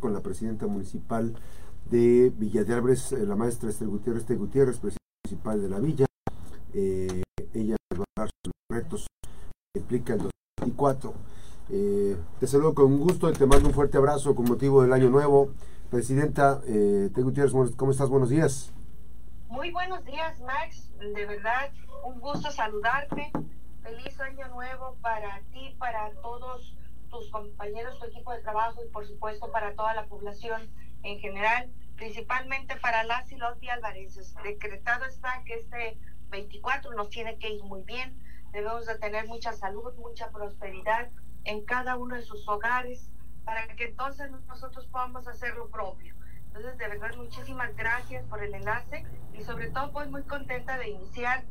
con la presidenta municipal de Villa de eh, la maestra Esther Gutiérrez, Esther Gutiérrez, presidenta municipal de la villa. Eh, ella va a dar sus retos que implica el 2024. Eh, te saludo con gusto y te mando un fuerte abrazo con motivo del año nuevo. Presidenta eh, Gutiérrez, ¿cómo estás? Buenos días. Muy buenos días, Max. De verdad, un gusto saludarte. Feliz año nuevo para ti, para todos tus compañeros, tu equipo de trabajo y por supuesto para toda la población en general, principalmente para las y los Álvarez. Decretado está que este 24 nos tiene que ir muy bien, debemos de tener mucha salud, mucha prosperidad en cada uno de sus hogares para que entonces nosotros podamos hacer lo propio. Entonces, de verdad, muchísimas gracias por el enlace y sobre todo, pues muy contenta de iniciar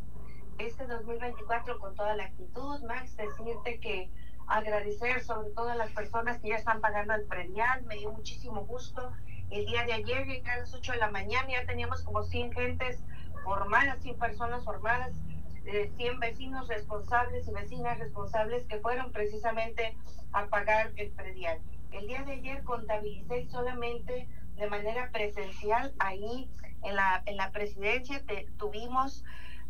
este 2024 con toda la actitud, Max, decirte que agradecer sobre todo a las personas que ya están pagando el predial, me dio muchísimo gusto. El día de ayer, a las 8 de la mañana, ya teníamos como 100 gentes formadas, 100 personas formadas, 100 eh, vecinos responsables y vecinas responsables que fueron precisamente a pagar el predial. El día de ayer contabilicé solamente de manera presencial ahí en la, en la presidencia, tuvimos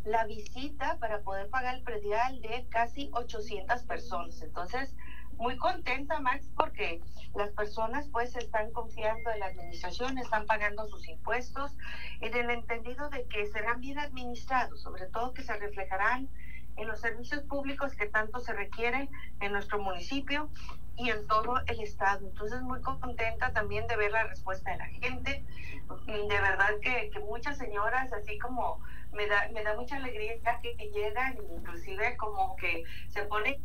la visita para poder pagar el predial de casi 800 personas. Entonces, muy contenta, Max, porque las personas pues están confiando en la administración, están pagando sus impuestos, en el entendido de que serán bien administrados, sobre todo que se reflejarán en los servicios públicos que tanto se requieren en nuestro municipio y en todo el estado. Entonces, muy contenta también de ver la respuesta de la gente. De verdad que, que muchas señoras, así como me da, me da mucha alegría que, que llegan, inclusive como que se ponen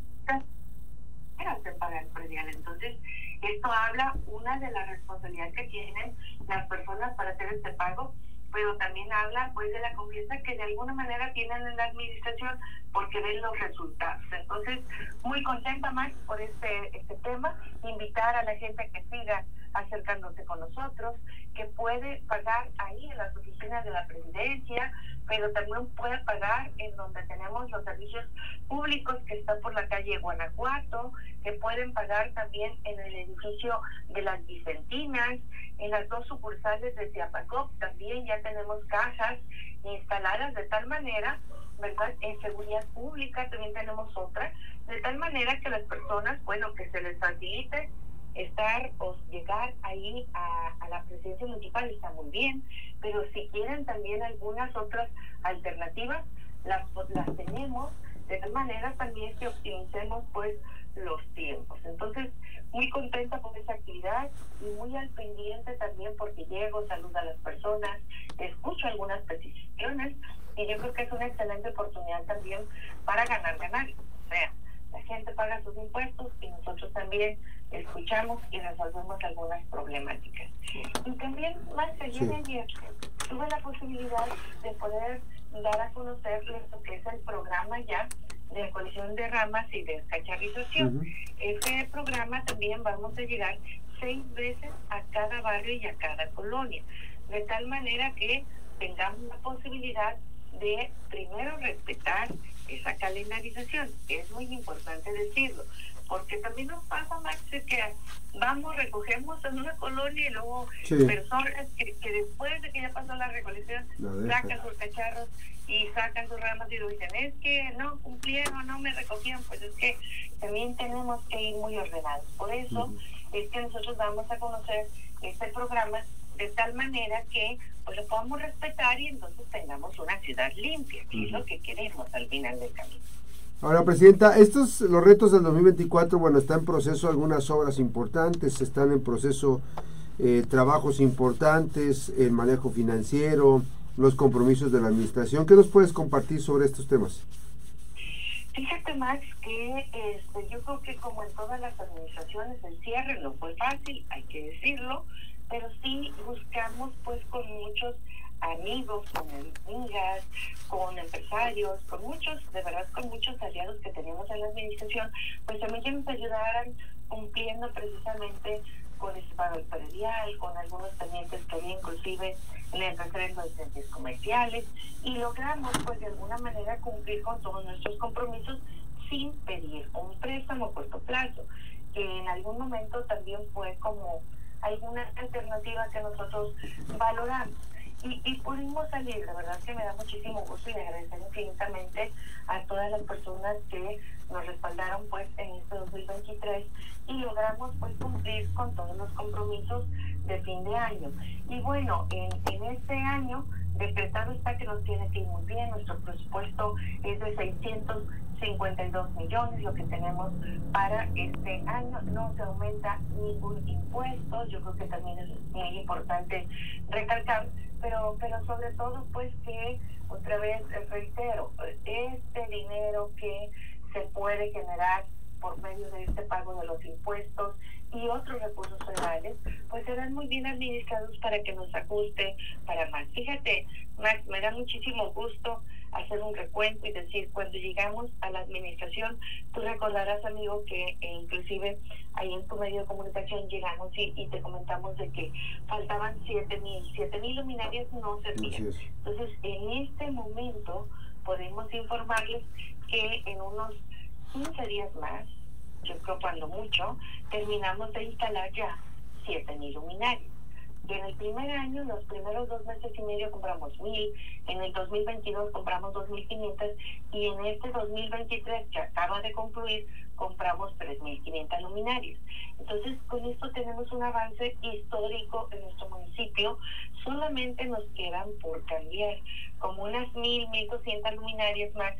en pagar el predial. Entonces, esto habla una de las responsabilidades que tienen las personas para hacer este pago, pero también habla pues de la confianza que de alguna manera tienen en la administración porque ven los resultados. Entonces, muy contenta más por este, este tema, invitar a la gente que siga acercándose con nosotros, que puede pagar ahí en las oficinas de la presidencia, pero también puede pagar en donde tenemos los servicios públicos que están por la calle Guanajuato, que pueden pagar también en el edificio de las Vicentinas, en las dos sucursales de Ciapacop también ya tenemos cajas instaladas de tal manera, ¿verdad? En seguridad pública también tenemos otra, de tal manera que las personas, bueno, que se les facilite estar o llegar ahí a, la presidencia municipal está muy bien, pero si quieren también algunas otras alternativas, las, las tenemos, de tal manera también que optimicemos pues los tiempos. Entonces, muy contenta por esa actividad y muy al pendiente también porque llego, saludo a las personas, escucho algunas peticiones y yo creo que es una excelente oportunidad también para ganar, ganar. O sea, la gente paga sus impuestos y nosotros también escuchamos y resolvemos algunas problemáticas. Y también, más allá de ayer, tuve la posibilidad de poder dar a conocer lo que es el programa ya de colisión de ramas y de cacharrización. Ese programa también vamos a llegar seis veces a cada barrio y a cada colonia, de tal manera que tengamos la posibilidad de primero respetar esa calendarización. Es muy importante decirlo, porque también nos pasa, Max, que vamos, recogemos en una colonia y luego personas que, después de que ya pasó la recolección sacan sus cacharros y sacan sus ramas y dicen, es que no cumplieron, no me recogieron, pues es que también tenemos que ir muy ordenados. Por eso es que nosotros vamos a conocer este programa de tal manera que pues lo podamos respetar y entonces tengamos una ciudad limpia, que es lo que queremos al final del camino. Ahora, Presidenta, estos, los retos del 2024, bueno, están en proceso algunas obras importantes, están en proceso eh, trabajos importantes, el manejo financiero, los compromisos de la administración. ¿Qué nos puedes compartir sobre estos temas? Fíjate, Max, que este, yo creo que como en todas las administraciones, el cierre no fue fácil, hay que decirlo, pero sí buscamos pues con muchos amigos, con amigas, con empresarios, con muchos, de verdad con muchos aliados que tenemos en la administración, pues también que nos ayudaran cumpliendo precisamente con el pago predial, con algunos pendientes que había inclusive en el referendo de centros comerciales y logramos pues de alguna manera cumplir con todos nuestros compromisos sin pedir un préstamo a corto plazo, que en algún momento también fue como alguna alternativa que nosotros valoramos. Y, y, pudimos salir, la verdad que me da muchísimo gusto y agradecer infinitamente a todas las personas que nos respaldaron pues en este 2023 y logramos pues cumplir con todos los compromisos de fin de año. Y bueno, en, en este año decretado está que nos tiene que ir muy bien, nuestro presupuesto es de 652 millones, lo que tenemos para este año, no se aumenta ningún impuesto, yo creo que también es muy importante recalcar, pero, pero sobre todo pues que otra vez reitero, este dinero que se puede generar por medio de este pago de los impuestos y otros recursos federales, pues serán muy bien administrados para que nos ajuste para más. Fíjate, Max, me da muchísimo gusto hacer un recuento y decir, cuando llegamos a la administración, tú recordarás, amigo, que eh, inclusive ahí en tu medio de comunicación llegamos y, y te comentamos de que faltaban siete mil, siete mil luminarias no servían. Entonces, en este momento podemos informarles que en unos 15 días más, yo creo cuando mucho, terminamos de instalar ya 7.000 luminarias. Y en el primer año, los primeros dos meses y medio compramos 1.000, en el 2022 compramos 2.500 y en este 2023 que acaba de concluir compramos 3.500 luminarias. Entonces, con esto tenemos un avance histórico en nuestro municipio. Solamente nos quedan por cambiar como unas 1.000, 1.200 luminarias más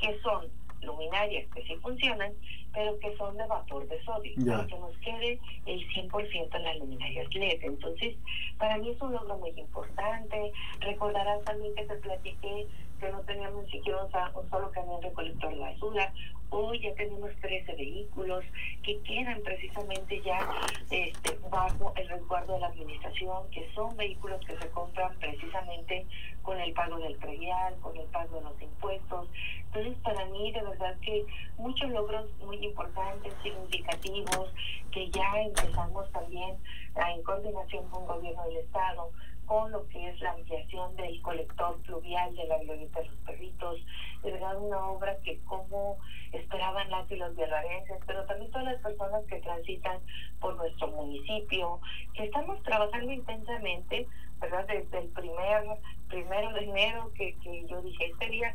que son luminarias que sí funcionan, pero que son de vapor de sodio, para que nos quede el 100% en las luminarias LED. Entonces, para mí es un logro muy importante. Recordarás también que te platiqué que no teníamos ni siquiera un, solo camión recolector de basura. Hoy ya tenemos 13 vehículos que quedan precisamente ya este, bajo el resguardo de la administración, que son vehículos que se compran precisamente con el pago del predial, con el pago de los impuestos. Entonces, para mí, de verdad que muchos logros muy importantes, significativos, que ya empezamos también en coordinación con el gobierno del Estado, con lo que es la ampliación del colector fluvial de la Glorieta de los Perritos, de verdad una obra que como esperaban las y los guerrarenses, pero también todas las personas que transitan por nuestro municipio, que estamos trabajando intensamente, ¿verdad? Desde el primer, primero de enero que, que yo dije, este día,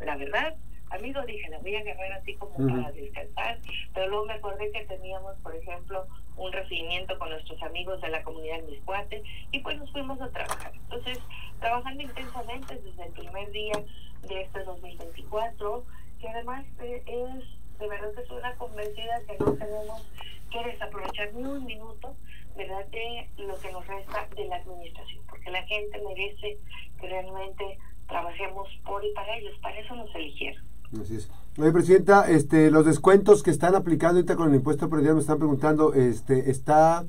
la verdad, amigo, dije, la voy a agarrar así como para descansar, pero luego me acordé que teníamos, por ejemplo, un recibimiento con nuestros amigos de la comunidad Miscuate y pues nos fuimos a trabajar. Entonces, trabajando intensamente desde el primer día de este 2024, que además eh, es, de verdad que soy una convencida que no tenemos que desaprovechar ni un minuto, ¿verdad?, de lo que nos resta de la administración, porque la gente merece que realmente trabajemos por y para ellos, para eso nos eligieron. Así es. Oye, Presidenta, este, los descuentos que están aplicando ahorita con el impuesto predial me están preguntando, este, está,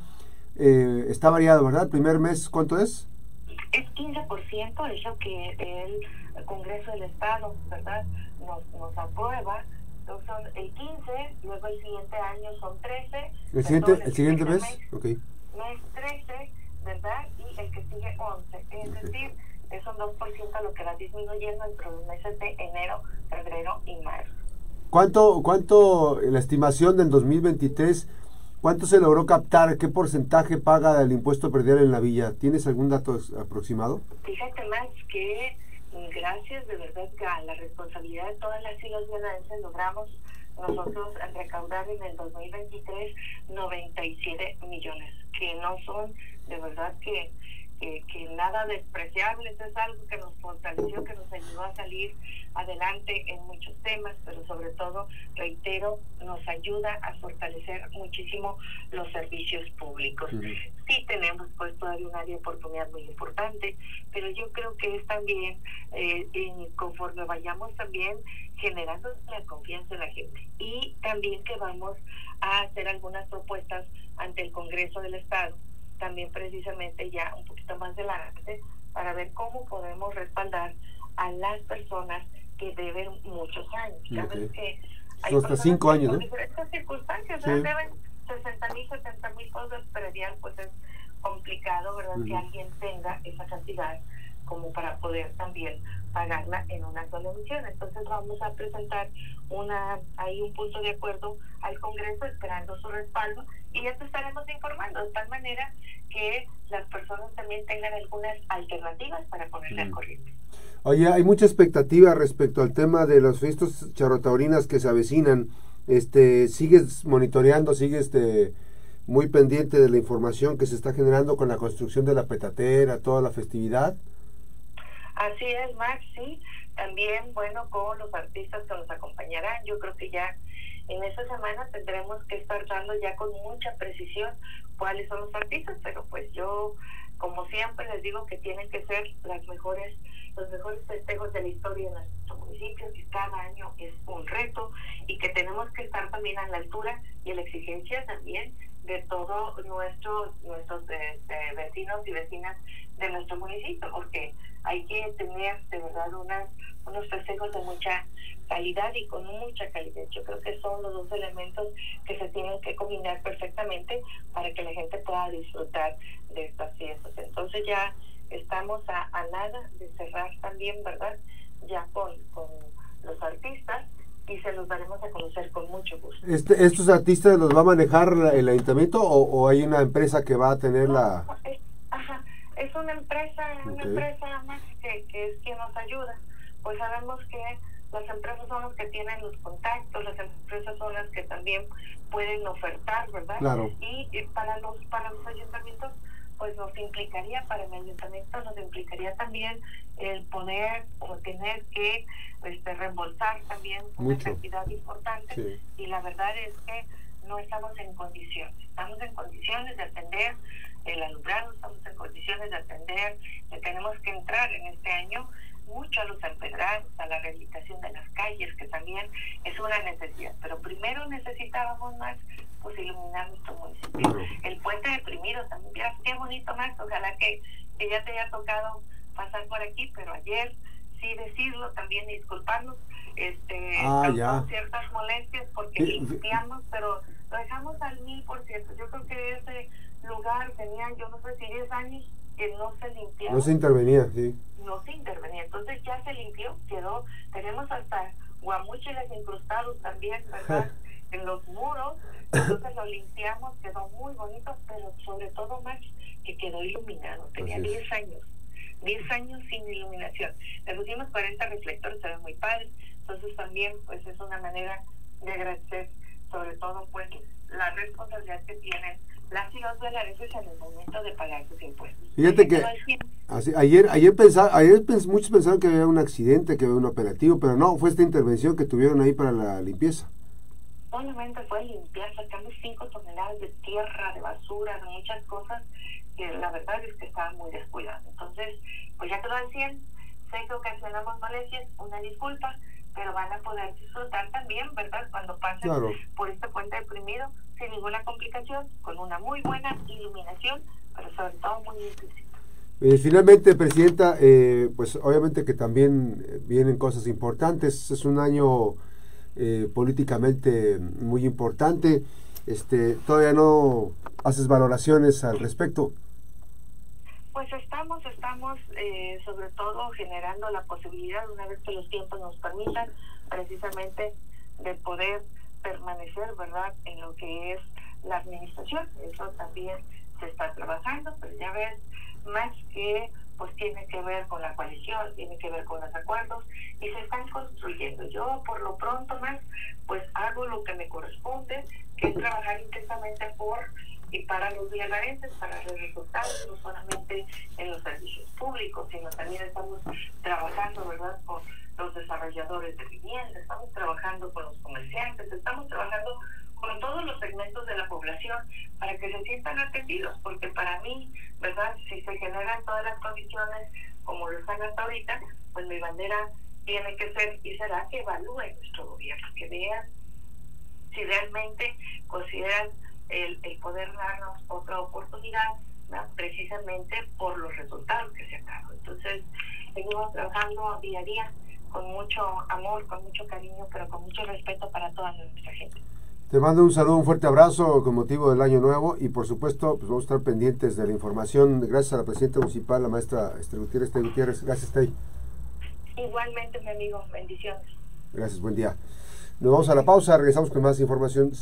eh, está variado, ¿verdad? El primer mes, ¿cuánto es? Es 15%, es lo que el Congreso del Estado, ¿verdad? Nos, nos aprueba. Entonces son el 15, luego el siguiente año son 13. ¿El siguiente, el, siguiente mes? mes? Ok. Mes 13, ¿verdad? Y el que sigue 11. Es decir, es un 2% lo que va disminuyendo entre los meses de enero, febrero y marzo. ¿Cuánto, cuánto la estimación del 2023, cuánto se logró captar? ¿Qué porcentaje paga el impuesto predial en la villa? ¿Tienes algún dato aproximado? Fíjate más que gracias de verdad a la responsabilidad de todas las y los logramos nosotros recaudar en el 2023 97 millones, que no son de verdad que que, que, nada despreciable, eso es algo que nos fortaleció, que nos ayudó a salir adelante en muchos temas, pero sobre todo, reitero, nos ayuda a fortalecer muchísimo los servicios públicos. Sí tenemos pues todavía un área de oportunidad muy importante, pero yo creo que es también, eh, conforme vayamos también generando la confianza en la gente y también que vamos a hacer algunas propuestas ante el Congreso del Estado también precisamente ya un poquito más adelante para ver cómo podemos respaldar a las personas que deben muchos años. Okay. que hay hasta cinco años, ¿no? diferentes circunstancias, sí. deben 60 mil, 70 mil cosas predial, pues es complicado, ¿verdad? Que alguien tenga esa cantidad como para poder también pagarla en una sola emisión. Entonces vamos a presentar una ahí un punto de acuerdo al Congreso esperando su respaldo y ya te estaremos informando de tal manera que las personas también tengan algunas alternativas para ponerle al corriente. Oye, hay mucha expectativa respecto al tema de los fiestas charrotaurinas que se avecinan. Este, ¿Sigues monitoreando, sigues este, muy pendiente de la información que se está generando con la construcción de la petatera, toda la festividad? Así es, Max, sí. También, bueno, con los artistas que nos acompañarán, yo creo que ya en esta semana tendremos que estar dando ya con mucha precisión cuáles son los artistas, pero pues yo, como siempre, les digo que tienen que ser las mejores los mejores festejos de la historia de nuestro municipio, que cada año es un reto y que tenemos que estar también a la altura y a la exigencia también de todos nuestros nuestros este, vecinos y vecinas de nuestro municipio, porque hay que tener de verdad unas, unos festejos de mucha calidad y con mucha calidad. Yo creo que son los dos elementos que se tienen que combinar perfectamente para que la gente pueda disfrutar de estas fiestas. Entonces ya estamos a, nada de cerrar también, ¿verdad? Ya con, con los artistas y se los daremos a conocer con mucho gusto. Este, ¿Estos artistas los va a manejar el ayuntamiento o, hay una empresa que va a tener la...? Es, ajá, es una empresa, una empresa más que, que es quien nos ayuda. Pues sabemos que las empresas son las que tienen los contactos, las empresas son las que también pueden ofertar, ¿verdad? Claro. Y, y para los para los ayuntamientos pues nos implicaría para el ayuntamiento, nos implicaría también el poder o tener que este, reembolsar también una cantidad importante. Y la verdad es que no estamos en condiciones, estamos en condiciones de atender el alumbrado, estamos en condiciones de atender, que tenemos que entrar en este año mucho a los empedrados, a la rehabilitación de las calles, que también es una necesidad. Pero primero necesitábamos más pues iluminar nuestro municipio. El puente deprimido también, qué bonito más, ojalá que, que ya te haya tocado pasar por aquí, pero ayer sí decirlo, también disculparnos, este, ah, ciertas molestias porque limpiamos, pero lo dejamos al mil por ciento. Yo creo que ese lugar tenía, yo no sé si 10 años que no se limpiaba. No se intervenía, sí. No se intervenía, entonces ya se limpió, quedó, tenemos hasta guamuchiles incrustados también, ¿verdad? en los muros, entonces lo limpiamos, quedó muy bonito, pero sobre todo más que quedó iluminado, tenía 10 años, 10 años sin iluminación. Le pusimos 40 reflectores, se ve muy padre, entonces también pues es una manera de agradecer sobre todo pues la responsabilidad que tienen las y los en el momento de pagar sus impuestos. Fíjate que ayer ayer pensaba, ayer muchos pensaron que había un accidente, que había un operativo, pero no, fue esta intervención que tuvieron ahí para la limpieza solamente fue limpiar, sacamos 5 toneladas de tierra, de basura, de muchas cosas que la verdad es que estaban muy descuidados. Entonces, pues ya quedó al 100, sé que ocasionamos molestias, una disculpa, pero van a poder disfrutar también, ¿verdad? Cuando pasen por este puente deprimido, sin ninguna complicación, con una muy buena iluminación, pero sobre todo muy implícita. Eh, finalmente, Presidenta, eh, pues obviamente que también vienen cosas importantes. Es un año eh, políticamente muy importante. Este, ¿Todavía no haces valoraciones al respecto? Pues estamos, estamos eh, sobre todo generando la posibilidad, una vez que los tiempos nos permitan, precisamente de poder permanecer, ¿verdad?, en lo que es la administración. Eso también se está trabajando, pero ya ves, más que pues tiene que ver con la coalición, tiene que ver con los acuerdos y se están construyendo. Yo por lo pronto más pues hago lo que me corresponde, que es trabajar intensamente por y para los violarenses, para los resultados, no solamente en los servicios públicos, sino también estamos trabajando, ¿verdad?, con desarrolladores de vivienda, estamos trabajando con los comerciantes, estamos trabajando con todos los segmentos de la población para que se sientan atendidos, porque para mí, ¿verdad? Si se generan todas las condiciones como lo están hasta ahorita, pues mi bandera tiene que ser y será que evalúe nuestro gobierno, que vean si realmente consideran el, el poder darnos otra oportunidad, precisamente por los resultados que se han dado. Entonces, seguimos trabajando día a día con mucho amor, con mucho cariño, pero con mucho respeto para toda nuestra gente. Te mando un saludo, un fuerte abrazo con motivo del año nuevo y por supuesto pues vamos a estar pendientes de la información. Gracias a la presidenta municipal, la maestra Esther Gutiérrez. Gutiérrez. Gracias, Esther. Igualmente, mi amigo, bendiciones. Gracias, buen día. Nos vamos a la pausa, regresamos con más información.